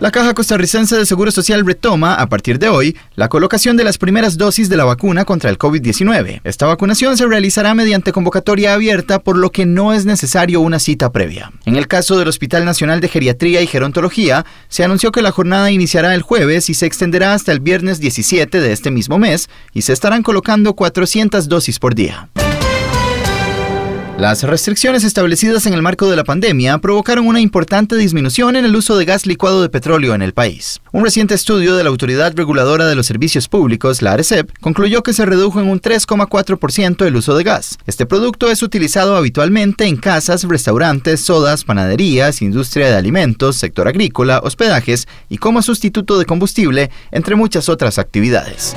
La Caja Costarricense de Seguro Social retoma, a partir de hoy, la colocación de las primeras dosis de la vacuna contra el COVID-19. Esta vacunación se realizará mediante convocatoria abierta, por lo que no es necesario una cita previa. En el caso del Hospital Nacional de Geriatría y Gerontología, se anunció que la jornada iniciará el jueves y se extenderá hasta el viernes 17 de este mismo mes, y se estarán colocando 400 dosis por día. Las restricciones establecidas en el marco de la pandemia provocaron una importante disminución en el uso de gas licuado de petróleo en el país. Un reciente estudio de la Autoridad Reguladora de los Servicios Públicos, la ARECEP, concluyó que se redujo en un 3,4% el uso de gas. Este producto es utilizado habitualmente en casas, restaurantes, sodas, panaderías, industria de alimentos, sector agrícola, hospedajes y como sustituto de combustible, entre muchas otras actividades.